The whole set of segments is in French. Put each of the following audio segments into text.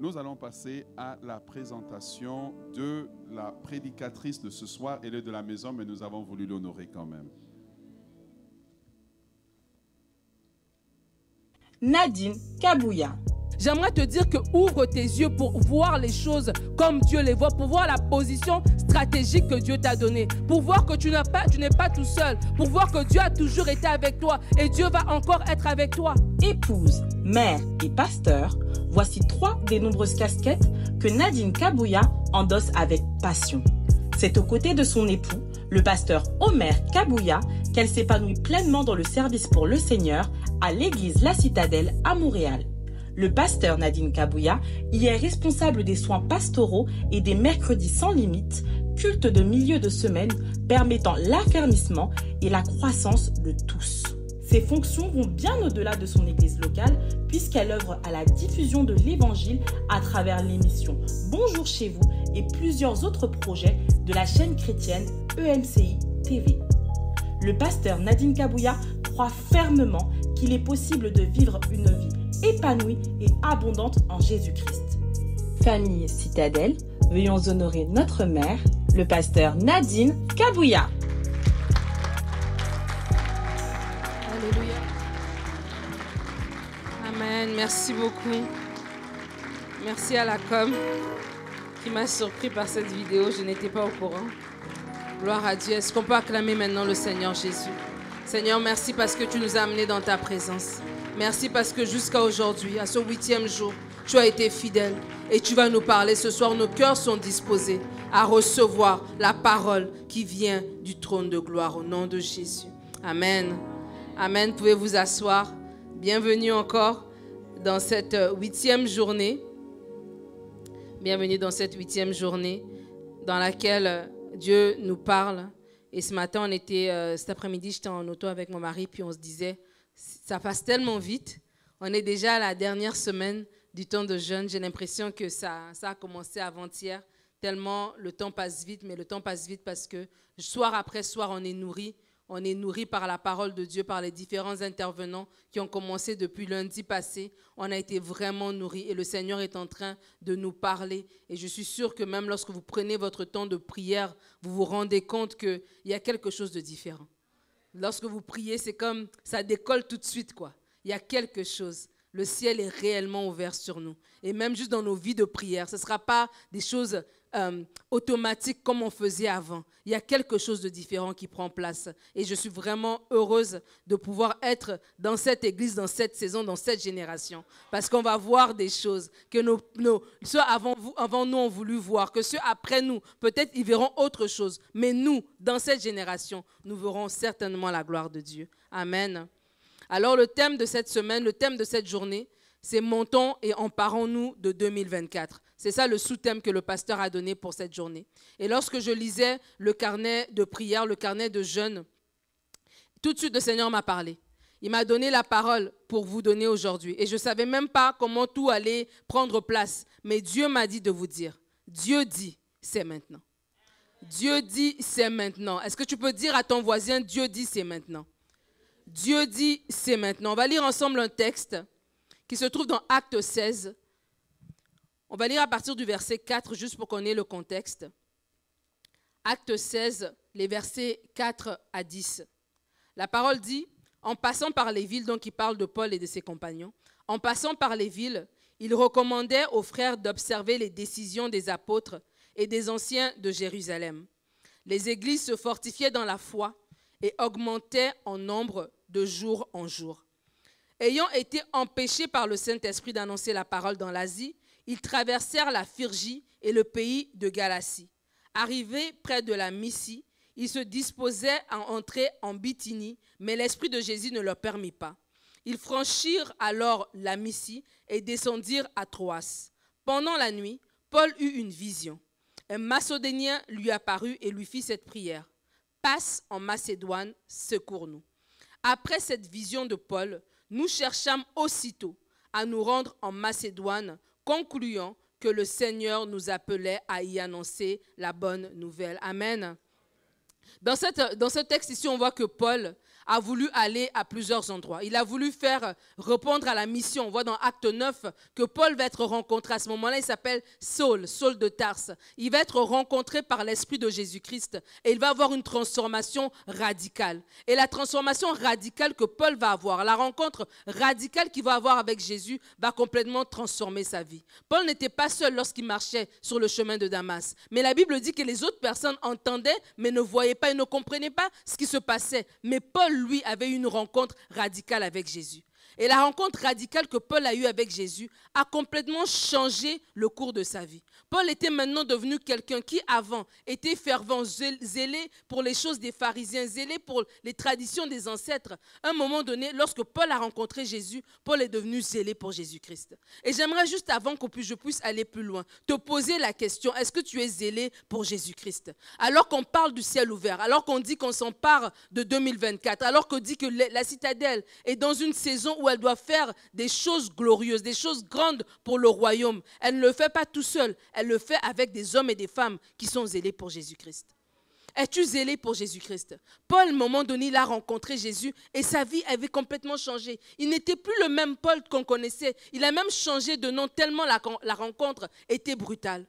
nous allons passer à la présentation de la prédicatrice de ce soir. Elle est de la maison, mais nous avons voulu l'honorer quand même. Nadine Kabouya. J'aimerais te dire que ouvre tes yeux pour voir les choses comme Dieu les voit, pour voir la position stratégique que Dieu t'a donnée, pour voir que tu n'es pas, tu n'es pas tout seul, pour voir que Dieu a toujours été avec toi et Dieu va encore être avec toi. Épouse, mère et pasteur, voici trois des nombreuses casquettes que Nadine Kabouya endosse avec passion. C'est aux côtés de son époux, le pasteur Omer Kabouya, qu'elle s'épanouit pleinement dans le service pour le Seigneur à l'église La Citadelle à Montréal. Le pasteur Nadine Kabouya y est responsable des soins pastoraux et des mercredis sans limite, culte de milieu de semaine permettant l'affermissement et la croissance de tous. Ses fonctions vont bien au-delà de son église locale puisqu'elle œuvre à la diffusion de l'évangile à travers l'émission Bonjour chez vous et plusieurs autres projets de la chaîne chrétienne EMCI TV. Le pasteur Nadine Kabouya croit fermement qu'il est possible de vivre une vie épanouie et abondante en Jésus-Christ. Famille Citadelle, veuillons honorer notre mère, le pasteur Nadine Kabouya. Alléluia. Amen. Merci beaucoup. Merci à la com qui m'a surpris par cette vidéo. Je n'étais pas au courant. Gloire à Dieu. Est-ce qu'on peut acclamer maintenant le Seigneur Jésus? Seigneur, merci parce que tu nous as amenés dans ta présence. Merci parce que jusqu'à aujourd'hui, à ce huitième jour, tu as été fidèle et tu vas nous parler. Ce soir, nos cœurs sont disposés à recevoir la parole qui vient du trône de gloire au nom de Jésus. Amen. Amen. Pouvez vous asseoir? Bienvenue encore dans cette huitième journée. Bienvenue dans cette huitième journée dans laquelle Dieu nous parle. Et ce matin, on était, euh, cet après-midi, j'étais en auto avec mon mari, puis on se disait, ça passe tellement vite. On est déjà à la dernière semaine du temps de jeûne. J'ai l'impression que ça, ça a commencé avant-hier, tellement le temps passe vite, mais le temps passe vite parce que soir après soir, on est nourri. On est nourri par la parole de Dieu, par les différents intervenants qui ont commencé depuis lundi passé. On a été vraiment nourris et le Seigneur est en train de nous parler. Et je suis sûre que même lorsque vous prenez votre temps de prière, vous vous rendez compte qu'il y a quelque chose de différent. Lorsque vous priez, c'est comme ça décolle tout de suite, quoi. Il y a quelque chose. Le ciel est réellement ouvert sur nous. Et même juste dans nos vies de prière, ce ne sera pas des choses euh, automatiques comme on faisait avant. Il y a quelque chose de différent qui prend place. Et je suis vraiment heureuse de pouvoir être dans cette église, dans cette saison, dans cette génération. Parce qu'on va voir des choses que ceux avant nous ont voulu voir, que ceux après nous, peut-être ils verront autre chose. Mais nous, dans cette génération, nous verrons certainement la gloire de Dieu. Amen. Alors le thème de cette semaine, le thème de cette journée, c'est Montons et emparons-nous de 2024. C'est ça le sous-thème que le pasteur a donné pour cette journée. Et lorsque je lisais le carnet de prière, le carnet de jeûne, tout de suite le Seigneur m'a parlé. Il m'a donné la parole pour vous donner aujourd'hui. Et je ne savais même pas comment tout allait prendre place. Mais Dieu m'a dit de vous dire. Dieu dit, c'est maintenant. Dieu dit, c'est maintenant. Est-ce que tu peux dire à ton voisin, Dieu dit, c'est maintenant? Dieu dit, c'est maintenant. On va lire ensemble un texte qui se trouve dans Acte 16, on va lire à partir du verset 4, juste pour qu'on ait le contexte. Acte 16, les versets 4 à 10. La parole dit, en passant par les villes, donc il parle de Paul et de ses compagnons, en passant par les villes, il recommandait aux frères d'observer les décisions des apôtres et des anciens de Jérusalem. Les églises se fortifiaient dans la foi et augmentaient en nombre de jour en jour. Ayant été empêchés par le Saint-Esprit d'annoncer la parole dans l'Asie, ils traversèrent la Phrygie et le pays de Galatie. Arrivés près de la Mysie, ils se disposaient à entrer en Bithynie, mais l'Esprit de Jésus ne leur permit pas. Ils franchirent alors la Mysie et descendirent à Troas. Pendant la nuit, Paul eut une vision. Un Macédonien lui apparut et lui fit cette prière. Passe en Macédoine, secours-nous. Après cette vision de Paul, nous cherchâmes aussitôt à nous rendre en Macédoine concluant que le Seigneur nous appelait à y annoncer la bonne nouvelle. Amen. Dans, ce texte ici, on voit que Paul a voulu aller à plusieurs endroits. Il a voulu faire répondre à la mission. On voit dans Acte 9 que Paul va être rencontré. À ce moment-là, il s'appelle Saul, Saul de Tarse. Il va être rencontré par l'Esprit de Jésus-Christ et il va avoir une transformation radicale. Et la transformation radicale que Paul va avoir, la rencontre radicale qu'il va avoir avec Jésus, va complètement transformer sa vie. Paul n'était pas seul lorsqu'il marchait sur le chemin de Damas. Mais la Bible dit que les autres personnes entendaient, mais ne voyaient pas et ne comprenaient pas ce qui se passait. Mais Paul, lui, avait une rencontre radicale avec Jésus. Et la rencontre radicale que Paul a eue avec Jésus a complètement changé le cours de sa vie. Paul était maintenant devenu quelqu'un qui avant était fervent, zélé pour les choses des pharisiens, zélé pour les traditions des ancêtres. À un moment donné, lorsque Paul a rencontré Jésus, Paul est devenu zélé pour Jésus-Christ. Et j'aimerais juste avant que je puisse aller plus loin, te poser la question, est-ce que tu es zélé pour Jésus-Christ? Alors qu'on parle du ciel ouvert, alors qu'on dit qu'on s'empare de 2024, alors qu'on dit que la citadelle est dans une saison où elle doit faire des choses glorieuses, des choses grandes pour le royaume. Elle ne le fait pas tout seul, elle le fait avec des hommes et des femmes qui sont zélés pour Jésus-Christ. Es-tu zélé pour Jésus-Christ? Paul, à un moment donné, il a rencontré Jésus et sa vie avait complètement changé. Il n'était plus le même Paul qu'on connaissait. Il a même changé de nom tellement la, la rencontre était brutale.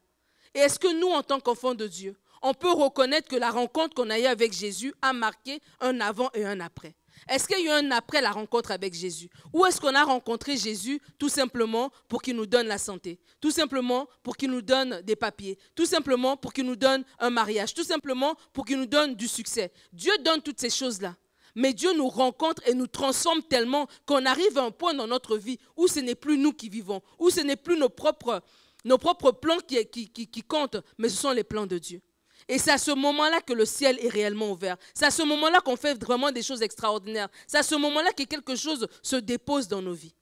Et est-ce que nous, en tant qu'enfants de Dieu, on peut reconnaître que la rencontre qu'on a eue avec Jésus a marqué un avant et un après? Est-ce qu'il y a un après la rencontre avec Jésus? Ou est-ce qu'on a rencontré Jésus tout simplement pour qu'il nous donne la santé? Tout simplement pour qu'il nous donne des papiers? Tout simplement pour qu'il nous donne un mariage? Tout simplement pour qu'il nous donne du succès? Dieu donne toutes ces choses-là. Mais Dieu nous rencontre et nous transforme tellement qu'on arrive à un point dans notre vie où ce n'est plus nous qui vivons, où ce n'est plus nos propres, plans qui comptent, mais ce sont les plans de Dieu. Et c'est à ce moment-là que le ciel est réellement ouvert. C'est à ce moment-là qu'on fait vraiment des choses extraordinaires. C'est à ce moment-là que quelque chose se dépose dans nos vies.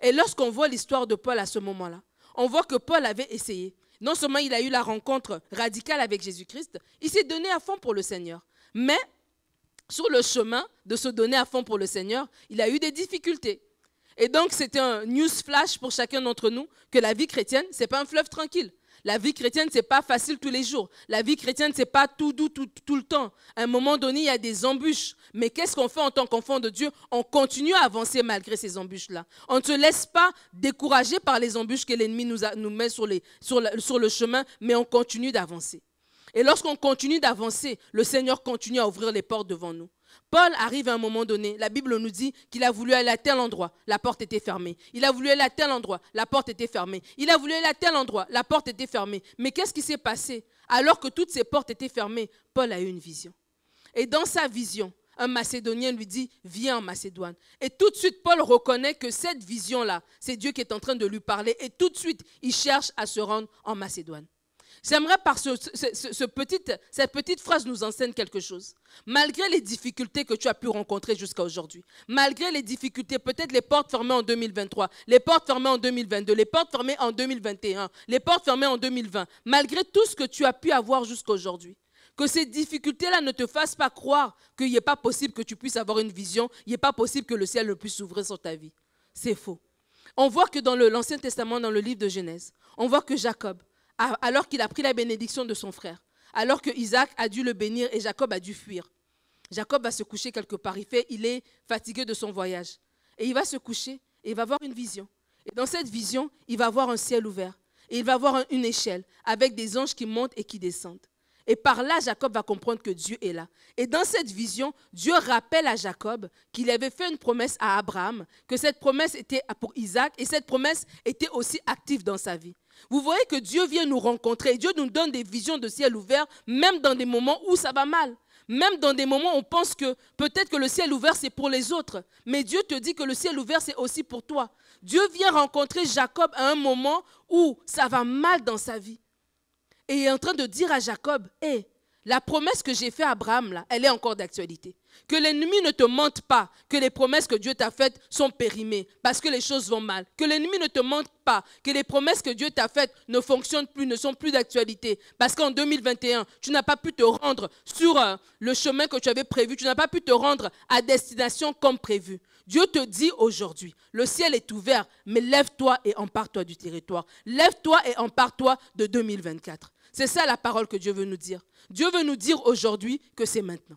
Et lorsqu'on voit l'histoire de Paul à ce moment-là, on voit que Paul avait essayé. Non seulement il a eu la rencontre radicale avec Jésus-Christ, il s'est donné à fond pour le Seigneur. Mais sur le chemin de se donner à fond pour le Seigneur, il a eu des difficultés. Et donc, c'était un news flash pour chacun d'entre nous que la vie chrétienne, ce n'est pas un fleuve tranquille. La vie chrétienne, ce n'est pas facile tous les jours. La vie chrétienne, ce n'est pas tout doux tout, le temps. À un moment donné, il y a des embûches. Mais qu'est-ce qu'on fait en tant qu'enfant de Dieu? On continue à avancer malgré ces embûches-là. On ne se laisse pas décourager par les embûches que l'ennemi nous, nous, met sur le chemin, mais on continue d'avancer. Et lorsqu'on continue d'avancer, le Seigneur continue à ouvrir les portes devant nous. Paul arrive à un moment donné, la Bible nous dit qu'il a voulu aller à tel endroit, la porte était fermée. Il a voulu aller à tel endroit, la porte était fermée. Il a voulu aller à tel endroit, la porte était fermée. Mais qu'est-ce qui s'est passé? Alors que toutes ces portes étaient fermées, Paul a eu une vision. Et dans sa vision, un Macédonien lui dit, viens en Macédoine. Et tout de suite, Paul reconnaît que cette vision-là, c'est Dieu qui est en train de lui parler. Et tout de suite, il cherche à se rendre en Macédoine. J'aimerais par ce, cette petite phrase nous enseigne quelque chose. Malgré les difficultés que tu as pu rencontrer jusqu'à aujourd'hui, malgré les difficultés, peut-être les portes fermées en 2023, les portes fermées en 2022, les portes fermées en 2021, les portes fermées en 2020, malgré tout ce que tu as pu avoir jusqu'à aujourd'hui, que ces difficultés-là ne te fassent pas croire qu'il n'est pas possible que tu puisses avoir une vision, il n'est pas possible que le ciel ne puisse s'ouvrir sur ta vie. C'est faux. On voit que dans l'Ancien Testament, dans le livre de Genèse, on voit que Jacob, alors qu'il a pris la bénédiction de son frère, alors que Isaac a dû le bénir et Jacob a dû fuir. Jacob va se coucher quelque part. Il, fait, il est fatigué de son voyage. Et il va se coucher et il va voir une vision. Et dans cette vision, il va voir un ciel ouvert. Et il va voir une échelle avec des anges qui montent et qui descendent. Et par là, Jacob va comprendre que Dieu est là. Et dans cette vision, Dieu rappelle à Jacob qu'il avait fait une promesse à Abraham, que cette promesse était pour Isaac et cette promesse était aussi active dans sa vie. Vous voyez que Dieu vient nous rencontrer. Dieu nous donne des visions de ciel ouvert, même dans des moments où ça va mal. Même dans des moments où on pense que peut-être que le ciel ouvert, c'est pour les autres. Mais Dieu te dit que le ciel ouvert, c'est aussi pour toi. Dieu vient rencontrer Jacob à un moment où ça va mal dans sa vie. Et il est en train de dire à Jacob, hé, la promesse que j'ai faite à Abraham, elle est encore d'actualité. Que l'ennemi ne te mente pas, que les promesses que Dieu t'a faites sont périmées parce que les choses vont mal. Que l'ennemi ne te mente pas, que les promesses que Dieu t'a faites ne fonctionnent plus, ne sont plus d'actualité. Parce qu'en 2021, tu n'as pas pu te rendre sur euh, le chemin que tu avais prévu, tu n'as pas pu te rendre à destination comme prévu. Dieu te dit aujourd'hui, le ciel est ouvert, mais lève-toi et empare-toi du territoire. Lève-toi et empare-toi de 2024. C'est ça la parole que Dieu veut nous dire. Dieu veut nous dire aujourd'hui que c'est maintenant.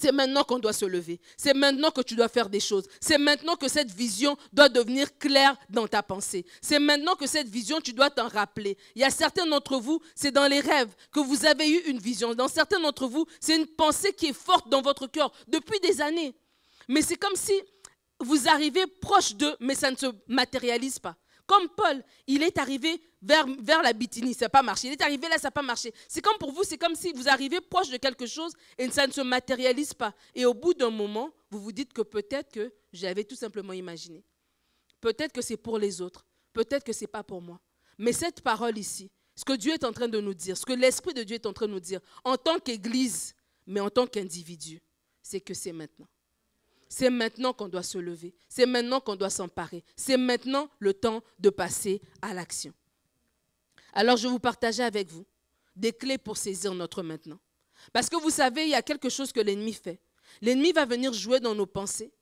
C'est maintenant qu'on doit se lever. C'est maintenant que tu dois faire des choses. C'est maintenant que cette vision doit devenir claire dans ta pensée. C'est maintenant que cette vision, tu dois t'en rappeler. Il y a certains d'entre vous, c'est dans les rêves que vous avez eu une vision. Dans certains d'entre vous, c'est une pensée qui est forte dans votre cœur depuis des années. Mais c'est comme si vous arrivez proche d'eux, mais ça ne se matérialise pas. Comme Paul, il est arrivé vers, la Bithynie, ça n'a pas marché. Il est arrivé là, ça n'a pas marché. C'est comme pour vous, c'est comme si vous arrivez proche de quelque chose et ça ne se matérialise pas. Et au bout d'un moment, vous vous dites que peut-être que j'avais tout simplement imaginé. Peut-être que c'est pour les autres. Peut-être que ce n'est pas pour moi. Mais cette parole ici, ce que Dieu est en train de nous dire, ce que l'Esprit de Dieu est en train de nous dire, en tant qu'Église, mais en tant qu'individu, c'est que c'est maintenant. C'est maintenant qu'on doit se lever. C'est maintenant qu'on doit s'emparer. C'est maintenant le temps de passer à l'action. Alors je vous partager avec vous des clés pour saisir notre maintenant. Parce que vous savez, il y a quelque chose que l'ennemi fait. L'ennemi va venir jouer dans nos pensées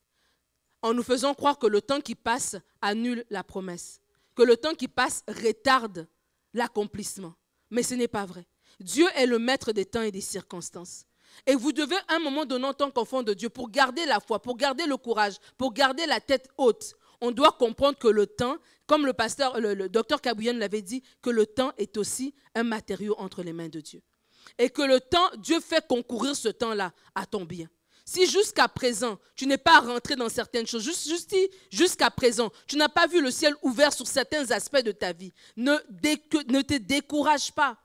en nous faisant croire que le temps qui passe annule la promesse, que le temps qui passe retarde l'accomplissement. Mais ce n'est pas vrai. Dieu est le maître des temps et des circonstances. Et vous devez, à un moment donné, en tant qu'enfant de Dieu, pour garder la foi, pour garder le courage, pour garder la tête haute, on doit comprendre que le temps, comme le docteur Kabouyan l'avait dit, que le temps est aussi un matériau entre les mains de Dieu. Et que le temps, Dieu fait concourir ce temps-là à ton bien. Si jusqu'à présent, tu n'es pas rentré dans certaines choses, juste, jusqu'à présent, tu n'as pas vu le ciel ouvert sur certains aspects de ta vie, ne te décourage pas.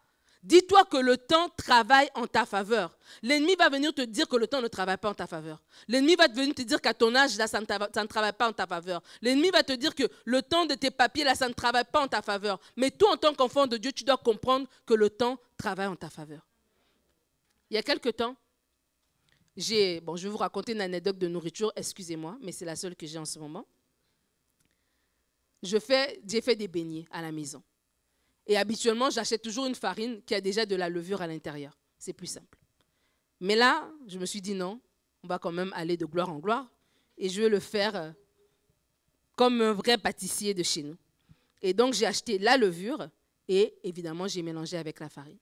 Dis-toi que le temps travaille en ta faveur. L'ennemi va venir te dire que le temps ne travaille pas en ta faveur. L'ennemi va venir te dire qu'à ton âge, ça ne, travaille pas en ta faveur. L'ennemi va te dire que le temps de tes papiers, là, ça ne travaille pas en ta faveur. Mais toi, en tant qu'enfant de Dieu, tu dois comprendre que le temps travaille en ta faveur. Il y a quelque temps, j'ai, bon, je vais vous raconter une anecdote de nourriture, excusez-moi, mais c'est la seule que j'ai en ce moment. J'ai fait des beignets à la maison. Et habituellement, j'achète toujours une farine qui a déjà de la levure à l'intérieur. C'est plus simple. Mais là, je me suis dit non, on va quand même aller de gloire en gloire. Et je vais le faire euh, comme un vrai pâtissier de chez nous. Et donc, j'ai acheté la levure et évidemment, j'ai mélangé avec la farine.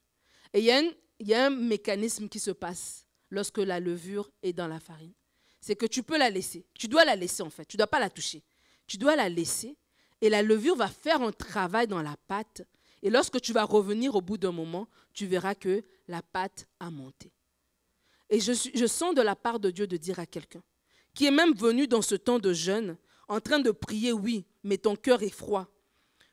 Et il y, a il y a un mécanisme qui se passe lorsque la levure est dans la farine. C'est que tu peux la laisser. Tu dois la laisser en fait. Tu ne dois pas la toucher. Tu dois la laisser et la levure va faire un travail dans la pâte et lorsque tu vas revenir au bout d'un moment, tu verras que la pâte a monté. Et je, sens de la part de Dieu de dire à quelqu'un, qui est même venu dans ce temps de jeûne, en train de prier, oui, mais ton cœur est froid,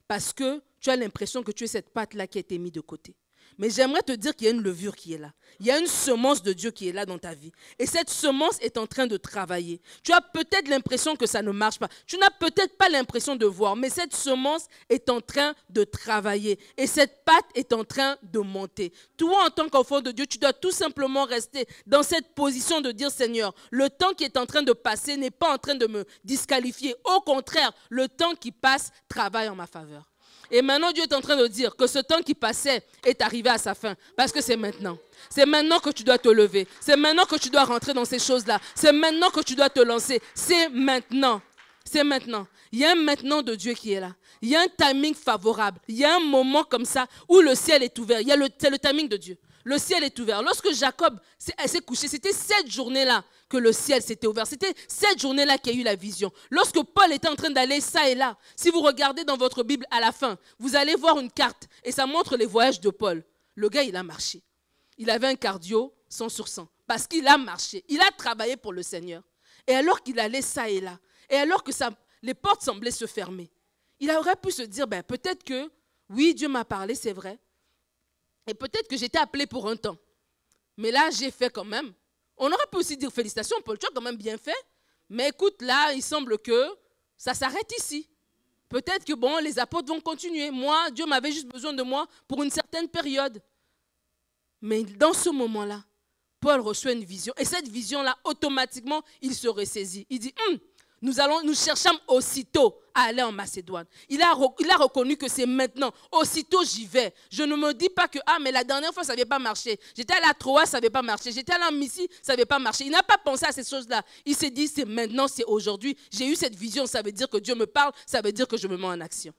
parce que tu as l'impression que tu es cette pâte-là qui a été mise de côté. Mais j'aimerais te dire qu'il y a une levure qui est là. Il y a une semence de Dieu qui est là dans ta vie. Et cette semence est en train de travailler. Tu as peut-être l'impression que ça ne marche pas. Tu n'as peut-être pas l'impression de voir. Mais cette semence est en train de travailler. Et cette pâte est en train de monter. Toi, en tant qu'enfant de Dieu, tu dois tout simplement rester dans cette position de dire, Seigneur, le temps qui est en train de passer n'est pas en train de me disqualifier. Au contraire, le temps qui passe travaille en ma faveur. Et maintenant, Dieu est en train de dire que ce temps qui passait est arrivé à sa fin. Parce que c'est maintenant. C'est maintenant que tu dois te lever. C'est maintenant que tu dois rentrer dans ces choses-là. C'est maintenant que tu dois te lancer. C'est maintenant. C'est maintenant. Il y a un maintenant de Dieu qui est là. Il y a un timing favorable. Il y a un moment comme ça où le ciel est ouvert. C'est le timing de Dieu. Le ciel est ouvert. Lorsque Jacob s'est couché, c'était cette journée-là que le ciel s'était ouvert. C'était cette journée-là qu'il y a eu la vision. Lorsque Paul était en train d'aller ça et là, si vous regardez dans votre Bible à la fin, vous allez voir une carte et ça montre les voyages de Paul. Le gars, il a marché. Il avait un cardio 100 sur 100 parce qu'il a marché. Il a travaillé pour le Seigneur. Et alors qu'il allait ça et là, et alors que ça, les portes semblaient se fermer, il aurait pu se dire, ben, peut-être que, oui, Dieu m'a parlé, c'est vrai. Et peut-être que j'étais appelé pour un temps. Mais là, j'ai fait quand même. On aurait pu aussi dire félicitations, Paul, tu as quand même bien fait. Mais écoute, là, il semble que ça s'arrête ici. Peut-être que, bon, les apôtres vont continuer. Moi, Dieu m'avait juste besoin de moi pour une certaine période. Mais dans ce moment-là, Paul reçoit une vision. Et cette vision-là, automatiquement, il se ressaisit. Il dit, hum, nous, allons, nous cherchons aussitôt à aller en Macédoine. Il a, reconnu que c'est maintenant. Aussitôt, j'y vais. Je ne me dis pas que, ah, mais la dernière fois, ça n'avait pas marché. J'étais à la Troie, ça n'avait pas marché. J'étais à la Missie, ça n'avait pas marché. Il n'a pas pensé à ces choses-là. Il s'est dit, c'est maintenant, c'est aujourd'hui. J'ai eu cette vision, ça veut dire que Dieu me parle, ça veut dire que je me mets en action.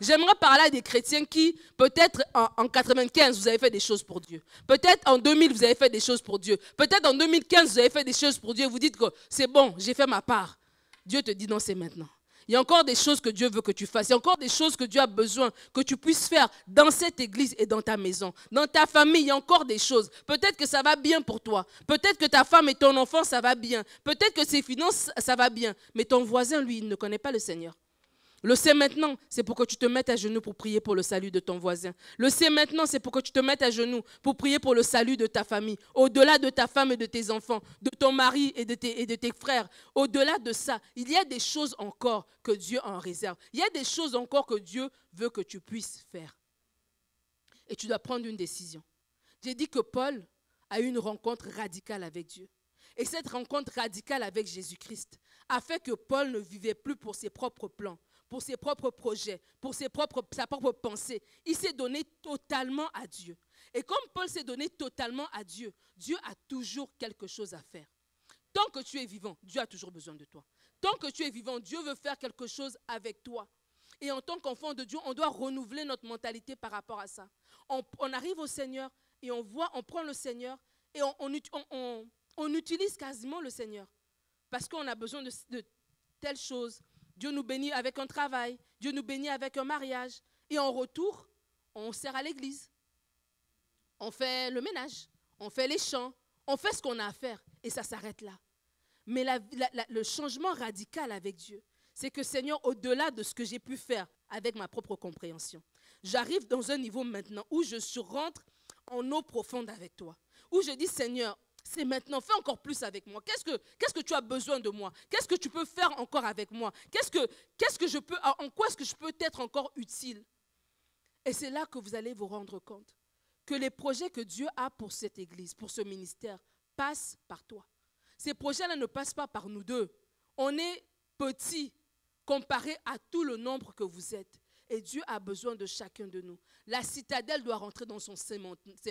J'aimerais parler à des chrétiens qui, peut-être en, en 95, vous avez fait des choses pour Dieu. Peut-être en 2000, vous avez fait des choses pour Dieu. Peut-être en 2015, vous avez fait des choses pour Dieu. Vous dites que c'est bon, j'ai fait ma part. Dieu te dit non, c'est maintenant. Il y a encore des choses que Dieu veut que tu fasses. Il y a encore des choses que Dieu a besoin que tu puisses faire dans cette église et dans ta maison. Dans ta famille, il y a encore des choses. Peut-être que ça va bien pour toi. Peut-être que ta femme et ton enfant, ça va bien. Peut-être que ses finances, ça va bien. Mais ton voisin, lui, il ne connaît pas le Seigneur. Le c'est maintenant, c'est pour que tu te mettes à genoux pour prier pour le salut de ton voisin. Le c'est maintenant, c'est pour que tu te mettes à genoux pour prier pour le salut de ta famille, au-delà de ta femme et de tes enfants, de ton mari et de tes, et de tes frères. Au-delà de ça, il y a des choses encore que Dieu en réserve. Il y a des choses encore que Dieu veut que tu puisses faire. Et tu dois prendre une décision. J'ai dit que Paul a eu une rencontre radicale avec Dieu. Et cette rencontre radicale avec Jésus-Christ a fait que Paul ne vivait plus pour ses propres plans, pour ses propres projets, pour sa propre pensée. Il s'est donné totalement à Dieu. Et comme Paul s'est donné totalement à Dieu, Dieu a toujours quelque chose à faire. Tant que tu es vivant, Dieu a toujours besoin de toi. Tant que tu es vivant, Dieu veut faire quelque chose avec toi. Et en tant qu'enfant de Dieu, on doit renouveler notre mentalité par rapport à ça. On, arrive au Seigneur et on voit, on prend le Seigneur et on, utilise quasiment le Seigneur. Parce qu'on a besoin de telles choses, Dieu nous bénit avec un travail, Dieu nous bénit avec un mariage. Et en retour, on sert à l'église. On fait le ménage, on fait les chants, on fait ce qu'on a à faire. Et ça s'arrête là. Mais le changement radical avec Dieu, c'est que Seigneur, au-delà de ce que j'ai pu faire avec ma propre compréhension, j'arrive dans un niveau maintenant où je rentre en eau profonde avec toi. Où je dis, Seigneur, c'est maintenant. Fais encore plus avec moi. Qu'est-ce que, tu as besoin de moi? Qu'est-ce que tu peux faire encore avec moi? Qu'est-ce que, qu'est-ce que je peux, en quoi est-ce que je peux être encore utile? Et c'est là que vous allez vous rendre compte que les projets que Dieu a pour cette église, pour ce ministère, passent par toi. Ces projets-là ne passent pas par nous deux. On est petits comparé à tout le nombre que vous êtes. Et Dieu a besoin de chacun de nous. La citadelle doit rentrer dans son c'est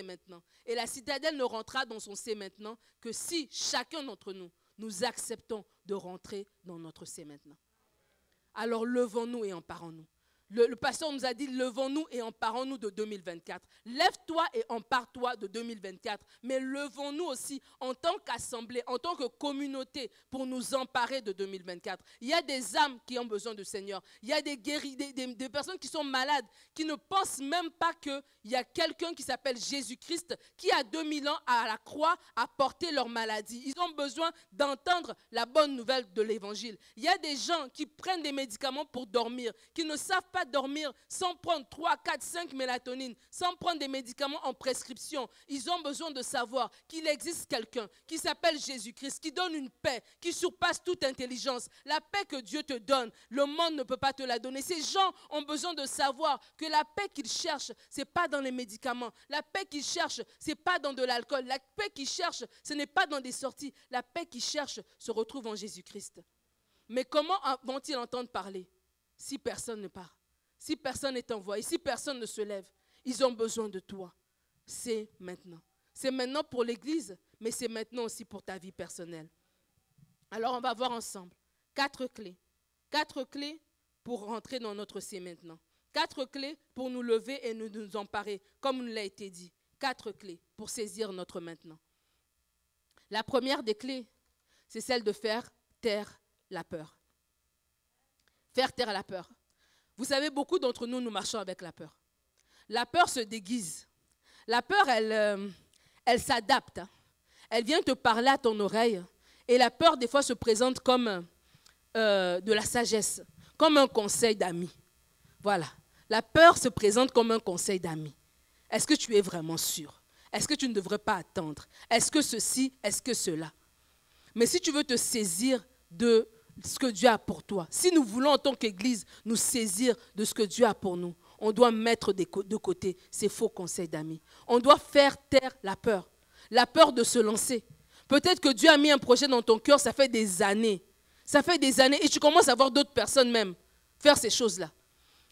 maintenant. Et la citadelle ne rentrera dans son c'est maintenant que si chacun d'entre nous, nous acceptons de rentrer dans notre c'est maintenant. Alors levons-nous et emparons-nous. Le, le, pasteur nous a dit, levons-nous et emparons-nous de 2024. Lève-toi et empare-toi de 2024. Mais levons-nous aussi en tant qu'assemblée, en tant que communauté, pour nous emparer de 2024. Il y a des âmes qui ont besoin du Seigneur. Il y a des guéris, des, des, personnes qui sont malades, qui ne pensent même pas qu'il y a quelqu'un qui s'appelle Jésus-Christ, qui a 2000 ans à la croix a porté leur maladie. Ils ont besoin d'entendre la bonne nouvelle de l'évangile. Il y a des gens qui prennent des médicaments pour dormir, qui ne savent pas dormir sans prendre 3, 4, 5 mélatonine, sans prendre des médicaments en prescription. Ils ont besoin de savoir qu'il existe quelqu'un qui s'appelle Jésus-Christ, qui donne une paix qui surpasse toute intelligence. La paix que Dieu te donne, le monde ne peut pas te la donner. Ces gens ont besoin de savoir que la paix qu'ils cherchent, ce n'est pas dans les médicaments. La paix qu'ils cherchent, ce n'est pas dans de l'alcool. La paix qu'ils cherchent, ce n'est pas dans des sorties. La paix qu'ils cherchent se retrouve en Jésus-Christ. Mais comment vont-ils entendre parler si personne ne part? Si personne n'est envoyé, si personne ne se lève, ils ont besoin de toi. C'est maintenant. C'est maintenant pour l'Église, mais c'est maintenant aussi pour ta vie personnelle. Alors on va voir ensemble quatre clés. Quatre clés pour rentrer dans notre c'est maintenant. Quatre clés pour nous lever et nous, nous emparer, comme nous l'a été dit. Quatre clés pour saisir notre maintenant. La première des clés, c'est celle de faire taire la peur. Faire taire la peur. Vous savez, beaucoup d'entre nous, nous marchons avec la peur. La peur se déguise. La peur, elle, euh, elle s'adapte. Elle vient te parler à ton oreille. Et la peur, des fois, se présente comme euh, de la sagesse, comme un conseil d'ami. Voilà. La peur se présente comme un conseil d'ami. Est-ce que tu es vraiment sûr? Est-ce que tu ne devrais pas attendre? Est-ce que ceci? Est-ce que cela? Mais si tu veux te saisir de ce que Dieu a pour toi. Si nous voulons en tant qu'Église nous saisir de ce que Dieu a pour nous, on doit mettre de côté ces faux conseils d'amis. On doit faire taire la peur, la peur de se lancer. Peut-être que Dieu a mis un projet dans ton cœur, ça fait des années. Ça fait des années et tu commences à voir d'autres personnes même faire ces choses-là.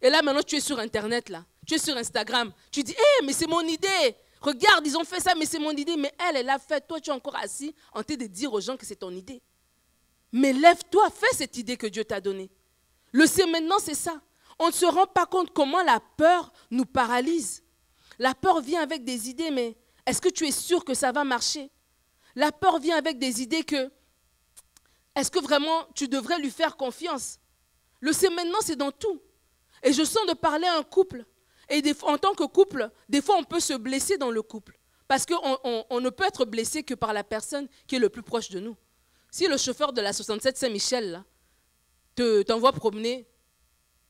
Et là, maintenant, tu es sur Internet, là. Tu es sur Instagram. Tu dis, hé, mais c'est mon idée. Regarde, ils ont fait ça, mais c'est mon idée. Mais elle, elle l'a fait. Toi, tu es encore assis en train de dire aux gens que c'est ton idée. Mais lève-toi, fais cette idée que Dieu t'a donnée. Le c'est maintenant, c'est ça. On ne se rend pas compte comment la peur nous paralyse. La peur vient avec des idées, mais est-ce que tu es sûr que ça va marcher? La peur vient avec des idées que, est-ce que vraiment tu devrais lui faire confiance? Le c'est maintenant, c'est dans tout. Et je sens de parler à un couple. Et en tant que couple, des fois, on peut se blesser dans le couple. Parce qu'on on, ne peut être blessé que par la personne qui est le plus proche de nous. Si le chauffeur de la 67 Saint-Michel t'envoie promener,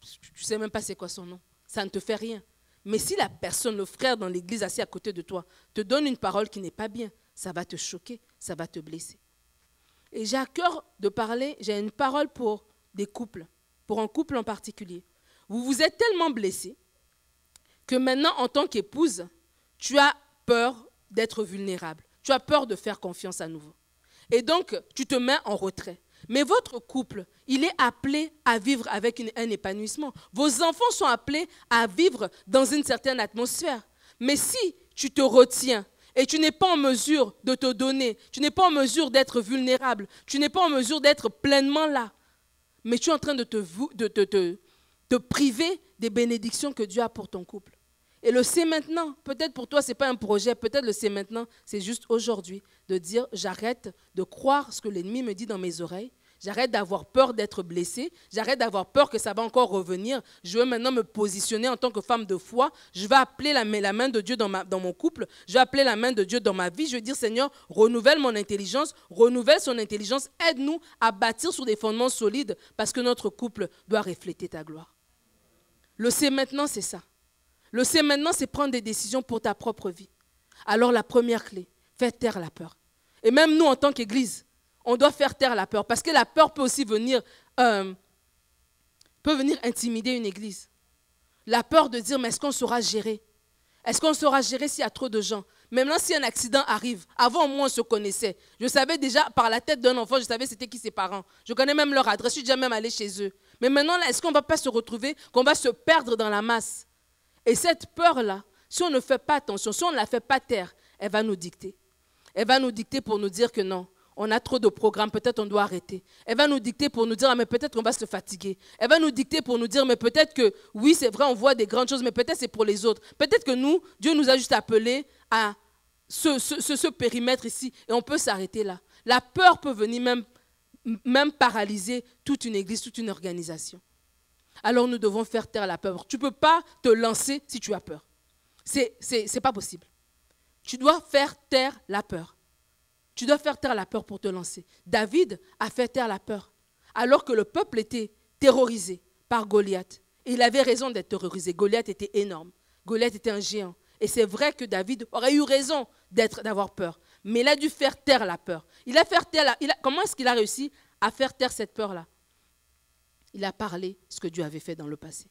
tu ne sais même pas c'est quoi son nom. Ça ne te fait rien. Mais si la personne, le frère dans l'église assis à côté de toi, te donne une parole qui n'est pas bien, ça va te choquer, ça va te blesser. Et j'ai à cœur de parler, j'ai une parole pour des couples, pour un couple en particulier. Vous vous êtes tellement blessé que maintenant, en tant qu'épouse, tu as peur d'être vulnérable. Tu as peur de faire confiance à nouveau. Et donc, tu te mets en retrait. Mais votre couple, il est appelé à vivre avec un épanouissement. Vos enfants sont appelés à vivre dans une certaine atmosphère. Mais si tu te retiens et tu n'es pas en mesure de te donner, tu n'es pas en mesure d'être vulnérable, tu n'es pas en mesure d'être pleinement là, mais tu es en train de te, priver des bénédictions que Dieu a pour ton couple. Et le c'est maintenant, peut-être pour toi, ce n'est pas un projet, peut-être le c'est maintenant, c'est juste aujourd'hui de dire j'arrête de croire ce que l'ennemi me dit dans mes oreilles, j'arrête d'avoir peur d'être blessé, j'arrête d'avoir peur que ça va encore revenir. Je veux maintenant me positionner en tant que femme de foi. Je vais appeler la, main de Dieu dans mon couple, je vais appeler la main de Dieu dans ma vie. Je vais dire Seigneur, renouvelle mon intelligence, renouvelle son intelligence, aide-nous à bâtir sur des fondements solides parce que notre couple doit refléter ta gloire. Le c'est maintenant, c'est ça. Le c'est maintenant, c'est prendre des décisions pour ta propre vie. Alors la première clé, fais taire la peur. Et même nous, en tant qu'Église, on doit faire taire la peur. Parce que la peur peut aussi venir, euh, peut venir intimider une Église. La peur de dire, mais est-ce qu'on saura gérer? Est-ce qu'on saura gérer s'il y a trop de gens? Là, si un accident arrive, avant moi, on se connaissait. Je savais déjà, par la tête d'un enfant, je savais c'était qui ses parents. Je connais même leur adresse, je suis déjà même allée chez eux. Mais maintenant, est-ce qu'on ne va pas se retrouver, qu'on va se perdre dans la masse? Et cette peur-là, si on ne fait pas attention, si on ne la fait pas taire, elle va nous dicter. Elle va nous dicter pour nous dire que non, on a trop de programmes, peut-être on doit arrêter. Elle va nous dicter pour nous dire, ah, mais peut-être qu'on va se fatiguer. Elle va nous dicter pour nous dire, mais peut-être que, oui, c'est vrai, on voit des grandes choses, mais peut-être c'est pour les autres. Peut-être que nous, Dieu nous a juste appelés à ce, périmètre ici, et on peut s'arrêter là. La peur peut venir même paralyser toute une église, toute une organisation alors nous devons faire taire la peur. Tu ne peux pas te lancer si tu as peur. Ce n'est pas possible. Tu dois faire taire la peur. Tu dois faire taire la peur pour te lancer. David a fait taire la peur. Alors que le peuple était terrorisé par Goliath. Et il avait raison d'être terrorisé. Goliath était énorme. Goliath était un géant. Et c'est vrai que David aurait eu raison d'avoir peur. Mais il a dû faire taire la peur. Il a fait taire la, comment est-ce qu'il a réussi à faire taire cette peur-là? Il a parlé ce que Dieu avait fait dans le passé.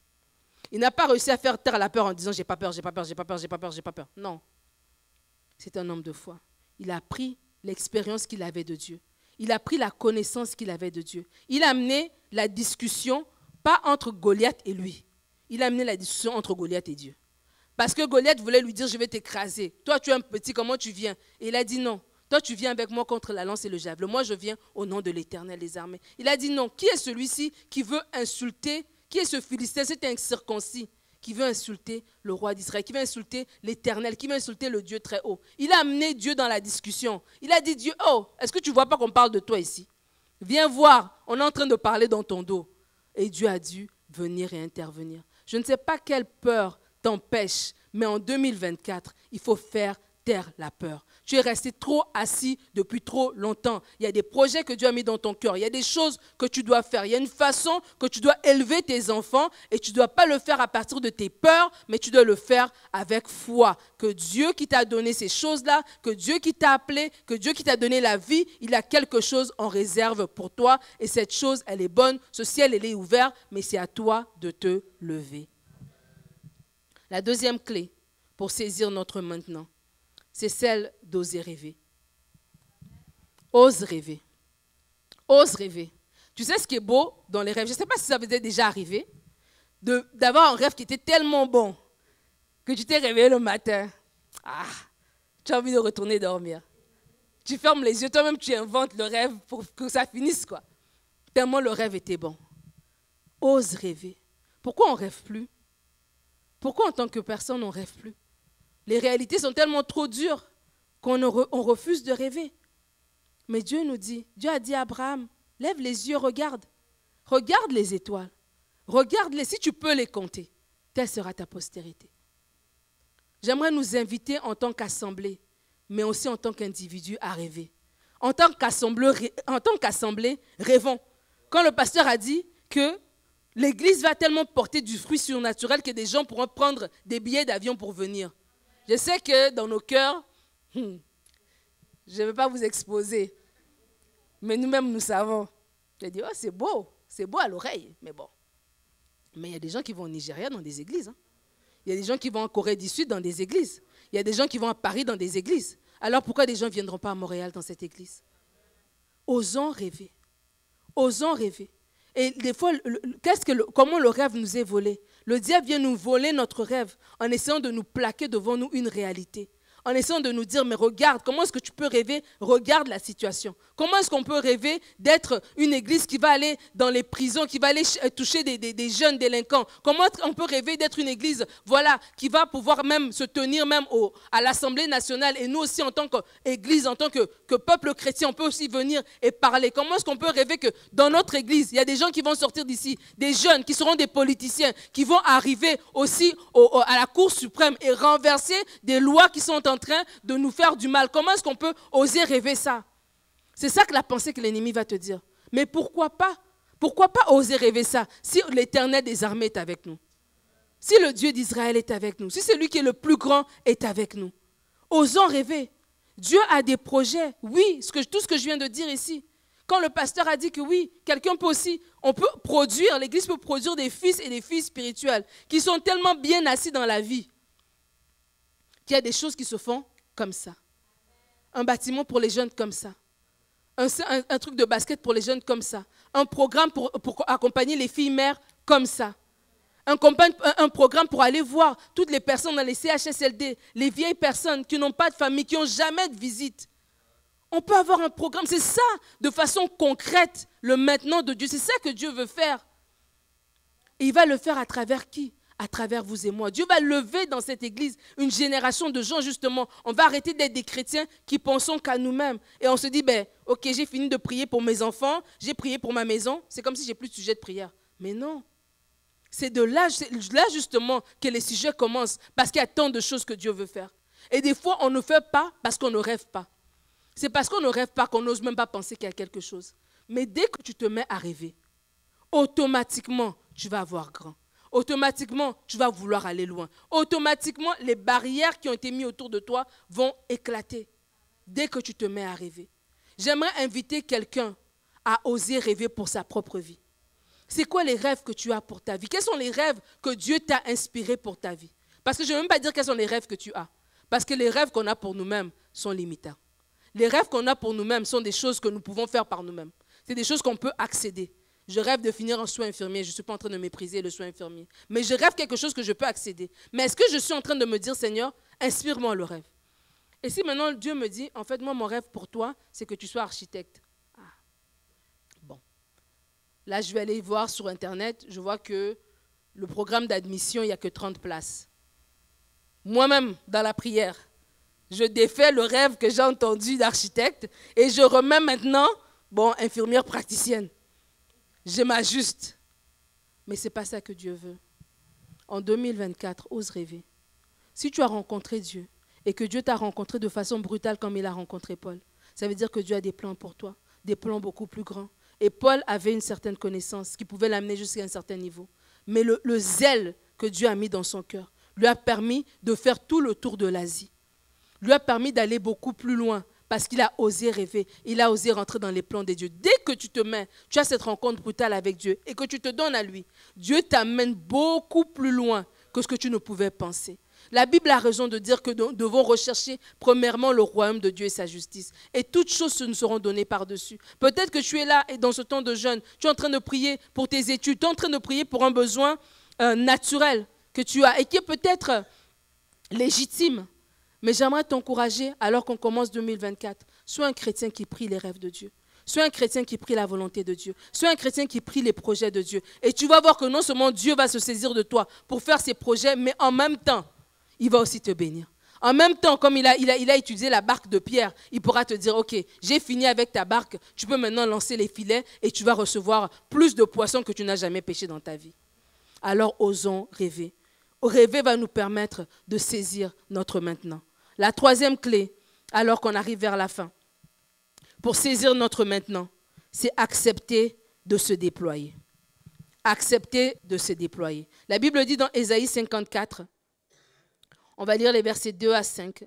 Il n'a pas réussi à faire taire la peur en disant j'ai pas peur, j'ai pas peur, j'ai pas peur, j'ai pas peur, j'ai pas peur. Non. C'est un homme de foi. Il a pris l'expérience qu'il avait de Dieu. Il a pris la connaissance qu'il avait de Dieu. Il a amené la discussion, pas entre Goliath et lui. Il a amené la discussion entre Goliath et Dieu. Parce que Goliath voulait lui dire, je vais t'écraser. Toi, tu es un petit, comment tu viens? Et il a dit non. Toi, tu viens avec moi contre la lance et le javelot. Moi, je viens au nom de l'Éternel des armées. Il a dit non. Qui est celui-ci qui veut insulter Qui est ce Philistin C'est un circoncis qui veut insulter le roi d'Israël, qui veut insulter l'Éternel, qui veut insulter le Dieu très haut? Il a amené Dieu dans la discussion. Il a dit Dieu, oh, est-ce que tu ne vois pas qu'on parle de toi ici? Viens voir, on est en train de parler dans ton dos. Et Dieu a dû venir et intervenir. Je ne sais pas quelle peur t'empêche, mais en 2024, il faut faire taire la peur. Tu es resté trop assis depuis trop longtemps. Il y a des projets que Dieu a mis dans ton cœur. Il y a des choses que tu dois faire. Il y a une façon que tu dois élever tes enfants et tu ne dois pas le faire à partir de tes peurs, mais tu dois le faire avec foi. Que Dieu qui t'a donné ces choses-là, que Dieu qui t'a appelé, que Dieu qui t'a donné la vie, il a quelque chose en réserve pour toi et cette chose, elle est bonne. Ce ciel, elle est ouvert, mais c'est à toi de te lever. La deuxième clé pour saisir notre maintenant, c'est celle d'oser rêver. Ose rêver. Ose rêver. Tu sais ce qui est beau dans les rêves? Je ne sais pas si ça vous est déjà arrivé d'avoir un rêve qui était tellement bon que tu t'es réveillé le matin. Ah, tu as envie de retourner dormir. Tu fermes les yeux, toi-même tu inventes le rêve pour que ça finisse quoi. Tellement le rêve était bon. Ose rêver. Pourquoi on rêve plus? Pourquoi en tant que personne on rêve plus? Les réalités sont tellement trop dures qu'on on refuse de rêver. Mais Dieu nous dit, Dieu a dit à Abraham, lève les yeux, regarde. Regarde les étoiles. Regarde-les, si tu peux les compter, telle sera ta postérité. J'aimerais nous inviter en tant qu'assemblée, mais aussi en tant qu'individu à rêver. En tant qu'assemblée, rêvons. Quand le pasteur a dit que l'Église va tellement porter du fruit surnaturel que des gens pourront prendre des billets d'avion pour venir. Je sais que dans nos cœurs, hmm, je ne vais pas vous exposer, mais nous-mêmes, nous savons. J'ai dit, oh, c'est beau, c'est beau à l'oreille, mais bon. Mais il y a des gens qui vont au Nigeria dans des églises. Hein. Il y a des gens qui vont en Corée du Sud dans des églises. Il y a des gens qui vont à Paris dans des églises. Alors pourquoi des gens ne viendront pas à Montréal dans cette église? Osons rêver. Osons rêver. Et des fois, comment le rêve nous est volé? Le diable vient nous voler notre rêve en essayant de nous plaquer devant nous une réalité en essayant de nous dire, mais regarde, comment est-ce que tu peux rêver? Regarde la situation. Comment est-ce qu'on peut rêver d'être une église qui va aller dans les prisons, qui va aller euh, toucher des, jeunes délinquants? Comment on peut rêver d'être une église, voilà, qui va pouvoir même se tenir même à l'Assemblée nationale? Et nous aussi en tant qu'église, en tant que, que peuple chrétien, on peut aussi venir et parler. Comment est-ce qu'on peut rêver que dans notre église, il y a des gens qui vont sortir d'ici, des jeunes qui seront des politiciens, qui vont arriver aussi à la Cour suprême et renverser des lois qui sont en en train de nous faire du mal. Comment est-ce qu'on peut oser rêver ça? C'est ça que la pensée que l'ennemi va te dire. Mais pourquoi pas? Pourquoi pas oser rêver ça si l'éternel des armées est avec nous? Si le Dieu d'Israël est avec nous? Si celui qui est le plus grand est avec nous? Osons rêver. Dieu a des projets. Oui, tout ce que je viens de dire ici. Quand le pasteur a dit que oui, quelqu'un peut aussi, on peut produire, l'Église peut produire des fils et des filles spirituels qui sont tellement bien assis dans la vie qu'il y a des choses qui se font comme ça. Un bâtiment pour les jeunes comme ça. Un, truc de basket pour les jeunes comme ça. Un programme pour, accompagner les filles mères comme ça. Un, un, programme pour aller voir toutes les personnes dans les CHSLD, les vieilles personnes qui n'ont pas de famille, qui n'ont jamais de visite. On peut avoir un programme. C'est ça, de façon concrète, le maintenant de Dieu. C'est ça que Dieu veut faire. Et il va le faire à travers qui? À travers vous et moi. Dieu va lever dans cette église une génération de gens, justement. On va arrêter d'être des chrétiens qui pensons qu'à nous-mêmes. Et on se dit, ben, ok, j'ai fini de prier pour mes enfants, j'ai prié pour ma maison, c'est comme si j'ai plus de sujet de prière. Mais non. C'est de là, là, justement, que les sujets commencent, parce qu'il y a tant de choses que Dieu veut faire. Et des fois, on ne fait pas parce qu'on ne rêve pas. C'est parce qu'on ne rêve pas qu'on n'ose même pas penser qu'il y a quelque chose. Mais dès que tu te mets à rêver, automatiquement, tu vas avoir grand automatiquement, tu vas vouloir aller loin. Automatiquement, les barrières qui ont été mises autour de toi vont éclater dès que tu te mets à rêver. J'aimerais inviter quelqu'un à oser rêver pour sa propre vie. C'est quoi les rêves que tu as pour ta vie? Quels sont les rêves que Dieu t'a inspirés pour ta vie? Parce que je ne veux même pas dire quels sont les rêves que tu as. Parce que les rêves qu'on a pour nous-mêmes sont limitants. Les rêves qu'on a pour nous-mêmes sont des choses que nous pouvons faire par nous-mêmes. C'est des choses qu'on peut accéder. Je rêve de finir en soins infirmiers. Je ne suis pas en train de mépriser le soin infirmier. Mais je rêve quelque chose que je peux accéder. Mais est-ce que je suis en train de me dire, Seigneur, inspire-moi le rêve? Et si maintenant Dieu me dit, en fait, moi, mon rêve pour toi, c'est que tu sois architecte. Ah. Bon. Là, je vais aller voir sur Internet. Je vois que le programme d'admission, il n'y a que 30 places. Moi-même, dans la prière, je défais le rêve que j'ai entendu d'architecte et je remets maintenant, bon, infirmière praticienne je m'ajuste. Mais ce n'est pas ça que Dieu veut. En 2024, ose rêver. Si tu as rencontré Dieu et que Dieu t'a rencontré de façon brutale comme il a rencontré Paul, ça veut dire que Dieu a des plans pour toi, des plans beaucoup plus grands. Et Paul avait une certaine connaissance qui pouvait l'amener jusqu'à un certain niveau. Mais le, le zèle que Dieu a mis dans son cœur lui a permis de faire tout le tour de l'Asie, lui a permis d'aller beaucoup plus loin, parce qu'il a osé rêver, il a osé rentrer dans les plans de Dieu. Dès que tu te mets, tu as cette rencontre brutale avec Dieu et que tu te donnes à lui, Dieu t'amène beaucoup plus loin que ce que tu ne pouvais penser. La Bible a raison de dire que nous devons rechercher premièrement le royaume de Dieu et sa justice. Et toutes choses nous seront données par-dessus. Peut-être que tu es là et dans ce temps de jeûne, tu es en train de prier pour tes études, tu es en train de prier pour un besoin euh, naturel que tu as et qui est peut-être légitime. Mais j'aimerais t'encourager, alors qu'on commence 2024, sois un chrétien qui prie les rêves de Dieu. Sois un chrétien qui prie la volonté de Dieu. Sois un chrétien qui prie les projets de Dieu. Et tu vas voir que non seulement Dieu va se saisir de toi pour faire ses projets, mais en même temps, il va aussi te bénir. En même temps, comme il a, il, la barque de Pierre, il pourra te dire, OK, j'ai fini avec ta barque, tu peux maintenant lancer les filets et tu vas recevoir plus de poissons que tu n'as jamais pêché dans ta vie. Alors osons rêver. Rêver va nous permettre de saisir notre maintenant. La troisième clé, alors qu'on arrive vers la fin, pour saisir notre maintenant, c'est accepter de se déployer. Accepter de se déployer. La Bible dit dans Ésaïe 54, on va lire les versets 2 à 5.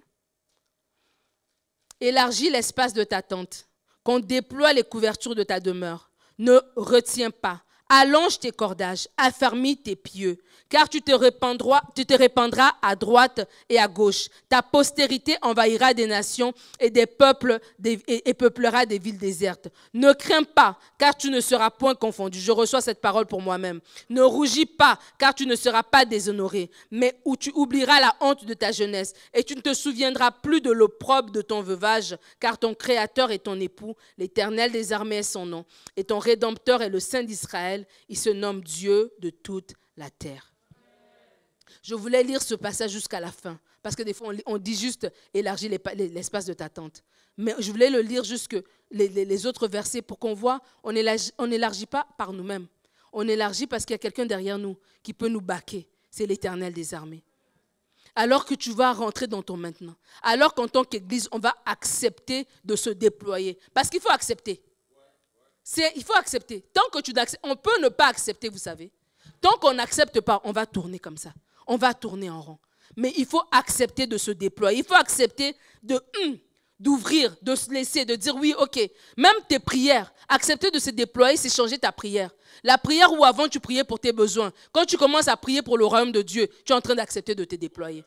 Élargis l'espace de ta tente, qu'on déploie les couvertures de ta demeure. Ne retiens pas, allonge tes cordages, affermis tes pieux, car tu te, répandras, tu te répandras à droite et à gauche. Ta postérité envahira des nations et des peuples et, peuplera des villes désertes. Ne crains pas, car tu ne seras point confondu. Je reçois cette parole pour moi-même. Ne rougis pas, car tu ne seras pas déshonoré, mais où tu oublieras la honte de ta jeunesse et tu ne te souviendras plus de l'opprobre de ton veuvage, car ton Créateur est ton époux, l'Éternel des armées est son nom, et ton Rédempteur est le Saint d'Israël. Il se nomme Dieu de toute la terre. Je voulais lire ce passage jusqu'à la fin, parce que des fois, on, dit juste élargir l'espace de ta tente. Mais je voulais le lire jusque les, les autres versets pour qu'on voit, on n'élargit pas par nous-mêmes. On élargit parce qu'il y a quelqu'un derrière nous qui peut nous baquer. C'est l'Éternel des armées. Alors que tu vas rentrer dans ton maintenant. Alors qu'en tant qu'Église, on va accepter de se déployer. Parce qu'il faut accepter. Il faut accepter. Tant que tu on peut ne pas accepter, vous savez. Tant qu'on n'accepte pas, on va tourner comme ça on va tourner en rond. Mais il faut accepter de se déployer. Il faut accepter de hum, d'ouvrir, de se laisser, de dire oui, ok. Même tes prières, accepter de se déployer, c'est changer ta prière. La prière où avant tu priais pour tes besoins, quand tu commences à prier pour le royaume de Dieu, tu es en train d'accepter de te déployer.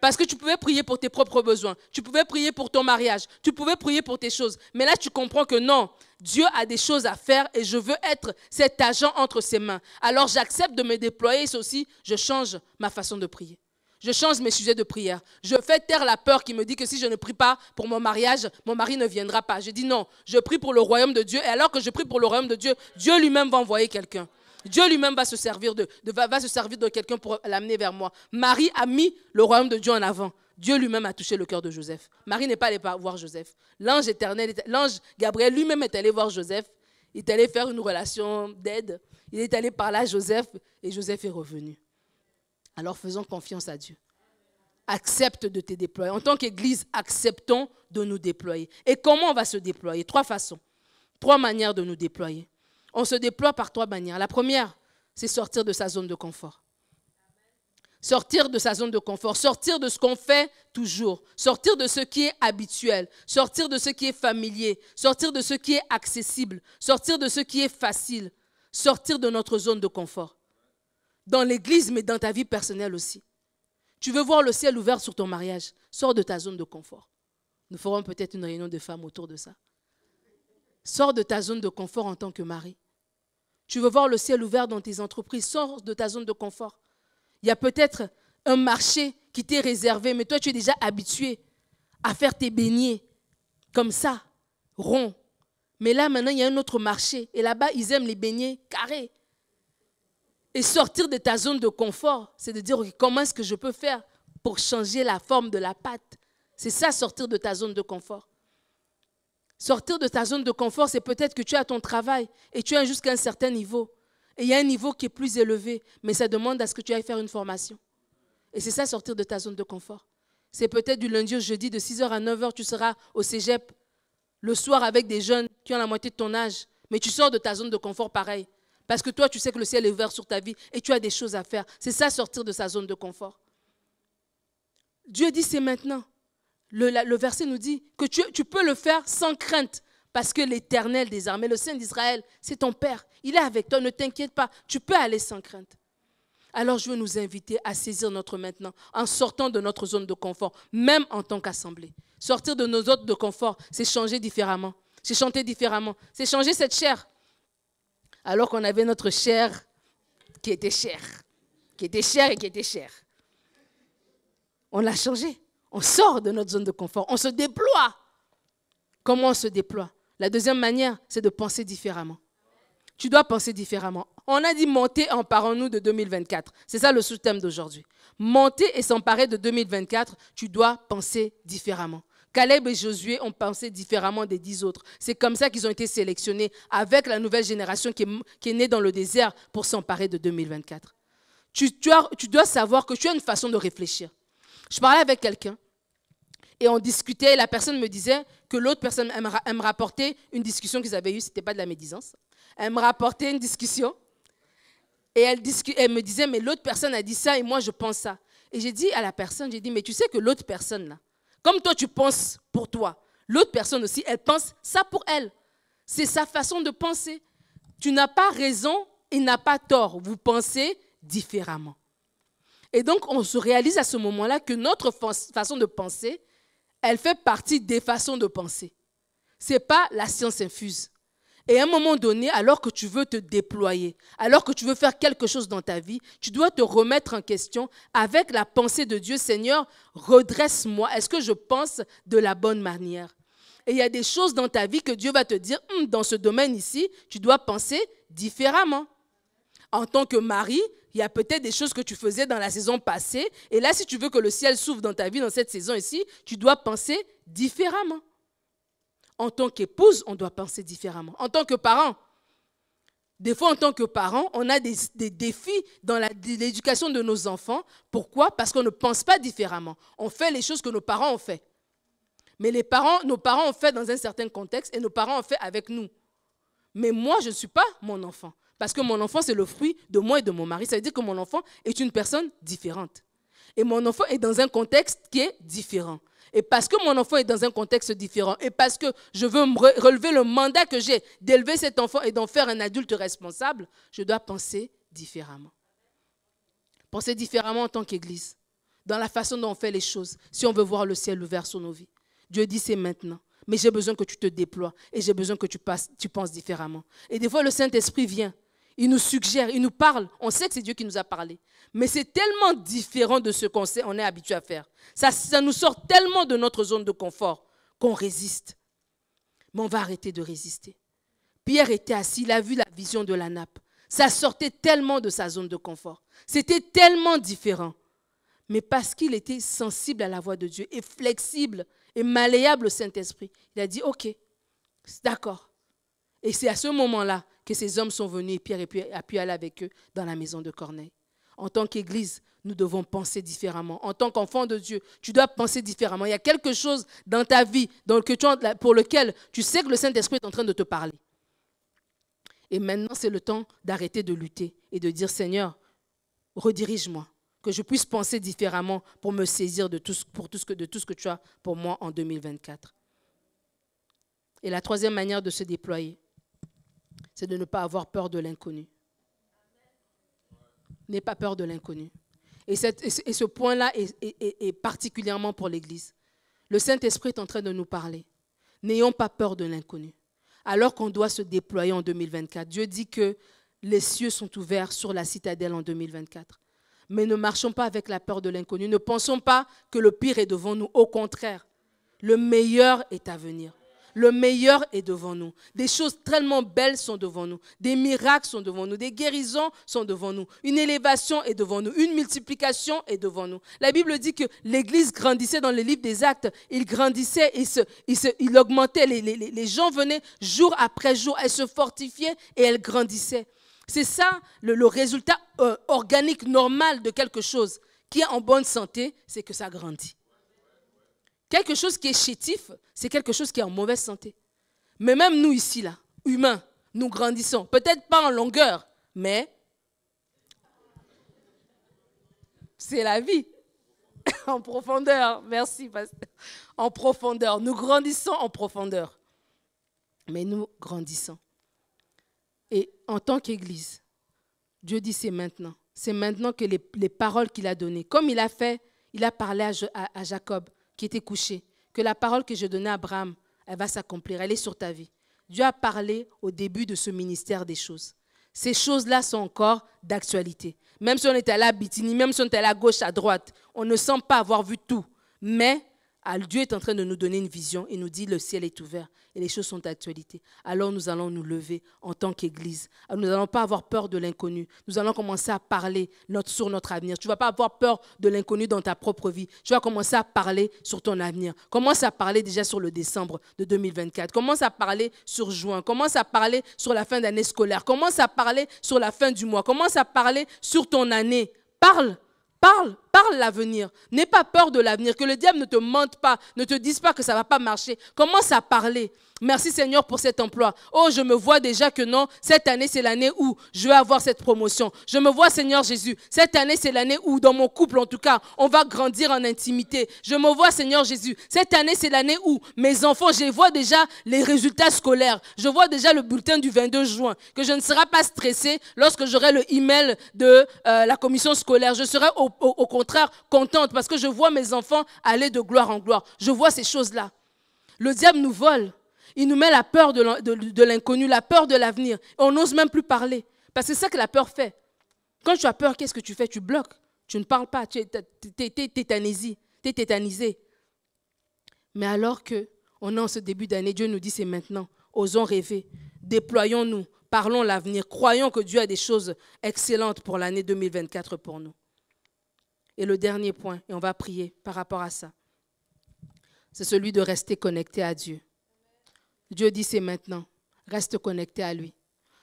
Parce que tu pouvais prier pour tes propres besoins, tu pouvais prier pour ton mariage, tu pouvais prier pour tes choses. Mais là, tu comprends que non, Dieu a des choses à faire et je veux être cet agent entre ses mains. Alors j'accepte de me déployer, aussi, je change ma façon de prier. Je change mes sujets de prière. Je fais taire la peur qui me dit que si je ne prie pas pour mon mariage, mon mari ne viendra pas. Je dis non, je prie pour le royaume de Dieu. Et alors que je prie pour le royaume de Dieu, Dieu lui-même va envoyer quelqu'un. Dieu lui-même va se servir de, quelqu'un pour l'amener vers moi. Marie a mis le royaume de Dieu en avant. Dieu lui-même a touché le cœur de Joseph. Marie n'est pas allée voir Joseph. L'ange éternel, l'ange Gabriel lui-même est allé voir Joseph. Il est allé faire une relation d'aide. Il est allé parler à Joseph et Joseph est revenu. Alors faisons confiance à Dieu. Accepte de te déployer. En tant qu'Église, acceptons de nous déployer. Et comment on va se déployer? Trois façons. Trois manières de nous déployer. On se déploie par trois manières. La première, c'est sortir de sa zone de confort. Sortir de sa zone de confort, sortir de ce qu'on fait toujours, sortir de ce qui est habituel, sortir de ce qui est familier, sortir de ce qui est accessible, sortir de ce qui est facile, sortir de notre zone de confort. Dans l'église, mais dans ta vie personnelle aussi. Tu veux voir le ciel ouvert sur ton mariage, sors de ta zone de confort. Nous ferons peut-être une réunion de femmes autour de ça. Sors de ta zone de confort en tant que mari. Tu veux voir le ciel ouvert dans tes entreprises, sors de ta zone de confort. Il y a peut-être un marché qui t'est réservé, mais toi tu es déjà habitué à faire tes beignets comme ça, rond. Mais là maintenant il y a un autre marché et là-bas ils aiment les beignets carrés. Et sortir de ta zone de confort, c'est de dire comment est-ce que je peux faire pour changer la forme de la pâte? C'est ça sortir de ta zone de confort. Sortir de ta zone de confort, c'est peut-être que tu as ton travail et tu es jusqu'à un certain niveau. Et il y a un niveau qui est plus élevé, mais ça demande à ce que tu ailles faire une formation. Et c'est ça, sortir de ta zone de confort. C'est peut-être du lundi au jeudi, de 6h à 9h, tu seras au cégep, le soir avec des jeunes qui ont la moitié de ton âge. Mais tu sors de ta zone de confort pareil. Parce que toi, tu sais que le ciel est ouvert sur ta vie et tu as des choses à faire. C'est ça, sortir de sa zone de confort. Dieu dit, c'est maintenant le, verset nous dit que tu, peux le faire sans crainte. Parce que l'Éternel des armées, le Saint d'Israël, c'est ton Père. Il est avec toi, ne t'inquiète pas. Tu peux aller sans crainte. Alors je veux nous inviter à saisir notre maintenant en sortant de notre zone de confort, même en tant qu'assemblée. Sortir de nos zones de confort, c'est changer différemment. C'est chanter différemment. C'est changer cette chair. Alors qu'on avait notre chair qui était chère. Qui était chère et qui était chère. On l'a changé. On sort de notre zone de confort. On se déploie. Comment on se déploie? La deuxième manière, c'est de penser différemment. Tu dois penser différemment. On a dit monter, emparons-nous de 2024. C'est ça le sous-thème d'aujourd'hui. Monter et s'emparer de 2024, tu dois penser différemment. Caleb et Josué ont pensé différemment des dix autres. C'est comme ça qu'ils ont été sélectionnés avec la nouvelle génération qui est, née dans le désert pour s'emparer de 2024. Tu, tu dois savoir que tu as une façon de réfléchir. Je parlais avec quelqu'un et on discutait. La personne me disait que l'autre personne, elle me rapportait une discussion qu'ils avaient eue. Ce n'était pas de la médisance. Elle me rapportait une discussion. Et elle, elle me disait, mais l'autre personne a dit ça et moi je pense ça. Et j'ai dit à la personne, j'ai dit, mais tu sais que l'autre personne là, comme toi tu penses pour toi, l'autre personne aussi, elle pense ça pour elle. C'est sa façon de penser. Tu n'as pas raison, il n'a pas tort. Vous pensez différemment. Et donc on se réalise à ce moment-là que notre façon de penser, elle fait partie des façons de penser. Ce n'est pas la science infuse. Et à un moment donné, alors que tu veux te déployer, alors que tu veux faire quelque chose dans ta vie, tu dois te remettre en question avec la pensée de Dieu, Seigneur, redresse-moi. Est-ce que je pense de la bonne manière? Et il y a des choses dans ta vie que Dieu va te dire, hum, dans ce domaine ici, tu dois penser différemment. En tant que mari, il y a peut-être des choses que tu faisais dans la saison passée. Et là, si tu veux que le ciel s'ouvre dans ta vie dans cette saison ici, tu dois penser différemment. En tant qu'épouse, on doit penser différemment. En tant que parent, des fois, en tant que parent, on a des, défis dans l'éducation de nos enfants. Pourquoi? Parce qu'on ne pense pas différemment. On fait les choses que nos parents ont fait. Mais nos parents ont fait dans un certain contexte et nos parents ont fait avec nous. Mais moi, je ne suis pas mon enfant. Parce que mon enfant, c'est le fruit de moi et de mon mari. Ça veut dire que mon enfant est une personne différente. Et mon enfant est dans un contexte qui est différent. Et parce que mon enfant est dans un contexte différent, et parce que je veux relever le mandat que j'ai d'élever cet enfant et d'en faire un adulte responsable, je dois penser différemment. Penser différemment en tant qu'Église, dans la façon dont on fait les choses, si on veut voir le ciel ouvert sur nos vies. Dieu dit c'est maintenant. Mais j'ai besoin que tu te déploies et j'ai besoin que tu, passes, tu penses différemment. Et des fois, le Saint-Esprit vient il nous suggère, il nous parle. On sait que c'est Dieu qui nous a parlé. Mais c'est tellement différent de ce qu'on on est habitué à faire. Ça, ça nous sort tellement de notre zone de confort qu'on résiste. Mais on va arrêter de résister. Pierre était assis, il a vu la vision de la nappe. Ça sortait tellement de sa zone de confort. C'était tellement différent. Mais parce qu'il était sensible à la voix de Dieu et flexible et malléable au Saint-Esprit, il a dit, OK, d'accord. Et c'est à ce moment-là que ces hommes sont venus et Pierre a pu aller avec eux dans la maison de Corneille. En tant qu'Église, nous devons penser différemment. En tant qu'enfant de Dieu, tu dois penser différemment. Il y a quelque chose dans ta vie dans le, pour lequel tu sais que le Saint-Esprit est en train de te parler. Et maintenant, c'est le temps d'arrêter de lutter et de dire, Seigneur, redirige-moi, que je puisse penser différemment pour me saisir de tout ce que, de tout ce que tu as pour moi en 2024. Et la troisième manière de se déployer, c'est de ne pas avoir peur de l'inconnu. N'aie pas peur de l'inconnu. Et, ce point-là est, particulièrement pour l'Église. Le Saint-Esprit est en train de nous parler. N'ayons pas peur de l'inconnu. Alors qu'on doit se déployer en 2024. Dieu dit que les cieux sont ouverts sur la citadelle en 2024. Mais ne marchons pas avec la peur de l'inconnu. Ne pensons pas que le pire est devant nous. Au contraire, le meilleur est à venir. Le meilleur est devant nous. Des choses tellement belles sont devant nous. Des miracles sont devant nous. Des guérisons sont devant nous. Une élévation est devant nous. Une multiplication est devant nous. La Bible dit que l'Église grandissait dans le livre des actes. Il grandissait, il, il, augmentait. Les, gens venaient jour après jour. Elle se fortifiait et elle grandissait. C'est ça le, résultat euh, organique normal de quelque chose qui est en bonne santé, c'est que ça grandit. Quelque chose qui est chétif, c'est quelque chose qui est en mauvaise santé. Mais même nous ici, là, humains, nous grandissons. Peut-être pas en longueur, mais c'est la vie. en profondeur. Merci, pasteur. En profondeur. Nous grandissons en profondeur. Mais nous grandissons. Et en tant qu'Église, Dieu dit c'est maintenant. C'est maintenant que les, paroles qu'il a données, comme il a fait, il a parlé à Jacob qui était couché, que la parole que je donnais à Abraham, elle va s'accomplir, elle est sur ta vie. Dieu a parlé au début de ce ministère des choses. Ces choses-là sont encore d'actualité. Même si on était à la Bitini, même si on était à la gauche, à droite, on ne semble pas avoir vu tout. Mais Dieu est en train de nous donner une vision et nous dit le ciel est ouvert et les choses sont d'actualité. Alors nous allons nous lever en tant qu'Église. Ah, Nous n'allons pas avoir peur de l'inconnu. Nous allons commencer à parler sur notre avenir. Tu ne vas pas avoir peur de l'inconnu dans ta propre vie. Tu vas commencer à parler sur ton avenir. Commence à parler déjà sur le décembre de 2024. Commence à parler sur juin. Commence à parler sur la fin d'année scolaire. Commence à parler sur la fin du mois. Commence à parler sur ton année. Parle. Parle, parle l'avenir. N'aie pas peur de l'avenir. Que le diable ne te mente pas, ne te dise pas que ça ne va pas marcher. Commence à parler. Merci Seigneur pour cet emploi. Oh, je me vois déjà que non, cette année c'est l'année où je vais avoir cette promotion. Je me vois Seigneur Jésus, cette année c'est l'année où dans mon couple en tout cas, on va grandir en intimité. Je me vois Seigneur Jésus, cette année c'est l'année où mes enfants, je vois déjà les résultats scolaires. Je vois déjà le bulletin du 22 juin, que je ne serai pas stressée lorsque j'aurai le email de euh, la commission scolaire. Je serai au, au- au contraire contente parce que je vois mes enfants aller de gloire en gloire. Je vois ces choses-là. Le diable nous vole. Il nous met la peur de l'in- de- de l'inconnu, la peur de l'avenir. On n'ose même plus parler. Parce que c'est ça que la peur fait. Quand tu as peur, qu'est-ce que tu fais? Tu bloques. Tu ne parles pas. Tu es tétanisé. Tétanisé. Mais alors que on est en ce début d'année, Dieu nous dit c'est maintenant. Osons rêver. Déployons-nous. Parlons l'avenir. Croyons que Dieu a des choses excellentes pour l'année 2024 pour nous. Et le dernier point, et on va prier par rapport à ça, c'est celui de rester connecté à Dieu. Dieu dit c'est maintenant. Reste connecté à lui.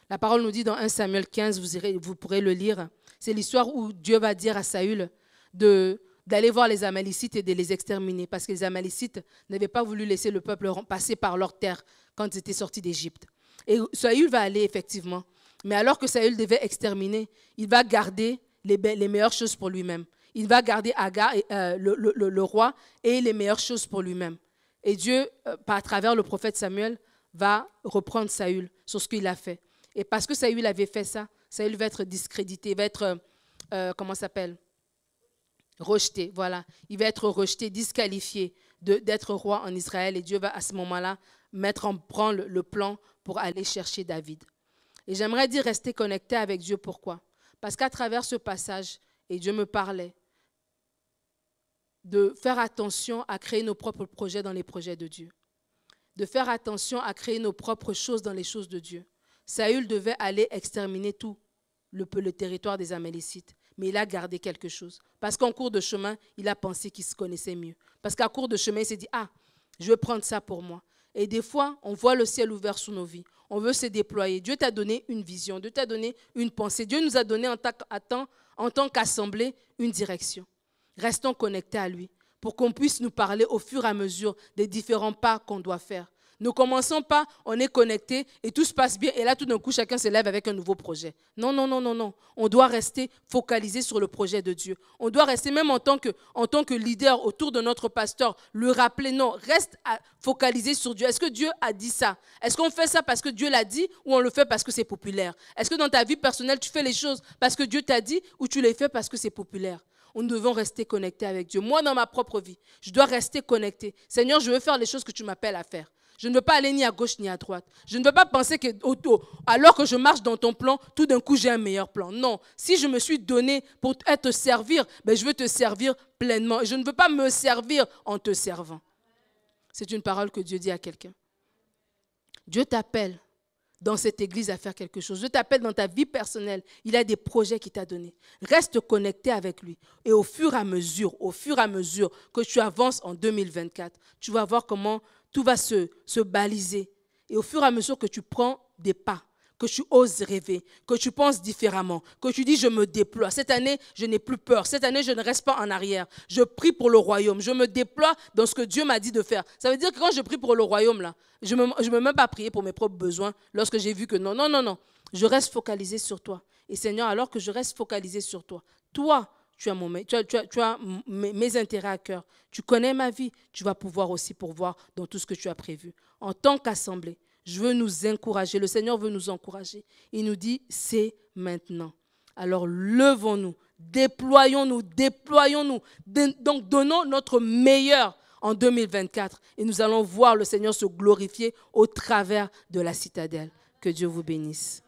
La parole nous dit dans 1 Samuel 15, vous, pourrez le lire. C'est l'histoire où Dieu va dire à Saül d'aller voir les Amalicites et de les exterminer parce que les Amalicites n'avaient pas voulu laisser le peuple passer par leur terre quand ils étaient sortis d'Égypte. Et Saül va aller effectivement. Mais alors que Saül devait exterminer, il va garder les, les meilleures choses pour lui-même. Il va garder Agar, euh, le, roi, et les meilleures choses pour lui-même. Et Dieu, euh, à travers le prophète Samuel, va reprendre Saül sur ce qu'il a fait. Et parce que Saül avait fait ça, Saül va être discrédité, va être, euh, euh, comment s'appelle Rejeté, voilà. Il va être rejeté, disqualifié d'être roi en Israël. Et Dieu va à ce moment-là mettre en branle le plan pour aller chercher David. Et j'aimerais dire rester connecté avec Dieu. Pourquoi? Parce qu'à travers ce passage, et Dieu me parlait, de faire attention à créer nos propres projets dans les projets de Dieu. De faire attention à créer nos propres choses dans les choses de Dieu. Saül devait aller exterminer tout le, le territoire des Amalicites, mais il a gardé quelque chose. Parce qu'en cours de chemin, il a pensé qu'il se connaissait mieux. Parce qu'à cours de chemin, il s'est dit, ah, je vais prendre ça pour moi. Et des fois, on voit le ciel ouvert sous nos vies. On veut se déployer. Dieu t'a donné une vision, Dieu t'a donné une pensée. Dieu nous a donné en, ta- à temps- en tant qu'assemblée une direction. Restons connectés à lui pour qu'on puisse nous parler au fur et à mesure des différents pas qu'on doit faire. Ne commençons pas, on est connecté et tout se passe bien et là tout d'un coup chacun se lève avec un nouveau projet. Non, non, non, non, non. On doit rester focalisé sur le projet de Dieu. On doit rester même en tant que, en leader autour de notre pasteur, le rappeler. Non, reste focalisé sur Dieu. Est-ce que Dieu a dit ça? Est-ce qu'on fait ça parce que Dieu l'a dit ou on le fait parce que c'est populaire? Est-ce que dans ta vie personnelle tu fais les choses parce que Dieu t'a dit ou tu les fais parce que c'est populaire? Nous devons rester connectés avec Dieu. Moi, dans ma propre vie, je dois rester connecté. Seigneur, je veux faire les choses que tu m'appelles à faire. Je ne veux pas aller ni à gauche ni à droite. Je ne veux pas penser que alors que je marche dans ton plan, tout d'un coup j'ai un meilleur plan. Non, si je me suis donné pour être servir, ben je veux te servir pleinement. Et je ne veux pas me servir en te servant. C'est une parole que Dieu dit à quelqu'un. Dieu t'appelle dans cette église à faire quelque chose. Dieu t'appelle dans ta vie personnelle. Il a des projets qu'il t'a donnés. Reste connecté avec lui. Et au fur et à mesure, au fur et à mesure que tu avances en 2024, tu vas voir comment tout va se, se baliser. Et au fur et à mesure que tu prends des pas, que tu oses rêver, que tu penses différemment, que tu dis je me déploie. Cette année, je n'ai plus peur. Cette année, je ne reste pas en arrière. Je prie pour le royaume. Je me déploie dans ce que Dieu m'a dit de faire. Ça veut dire que quand je prie pour le royaume, là, je ne me, je me même pas prier pour mes propres besoins lorsque j'ai vu que non, non, non, non. Je reste focalisé sur toi. Et Seigneur, alors que je reste focalisé sur toi, toi, tu as, mon, tu as, mes intérêts à cœur. Tu connais ma vie. Tu vas pouvoir aussi pourvoir dans tout ce que tu as prévu. En tant qu'assemblée, je veux nous encourager. Le Seigneur veut nous encourager. Il nous dit, c'est maintenant. Alors levons-nous, déployons-nous, déployons-nous. Donc donnons notre meilleur en 2024 et nous allons voir le Seigneur se glorifier au travers de la citadelle. Que Dieu vous bénisse.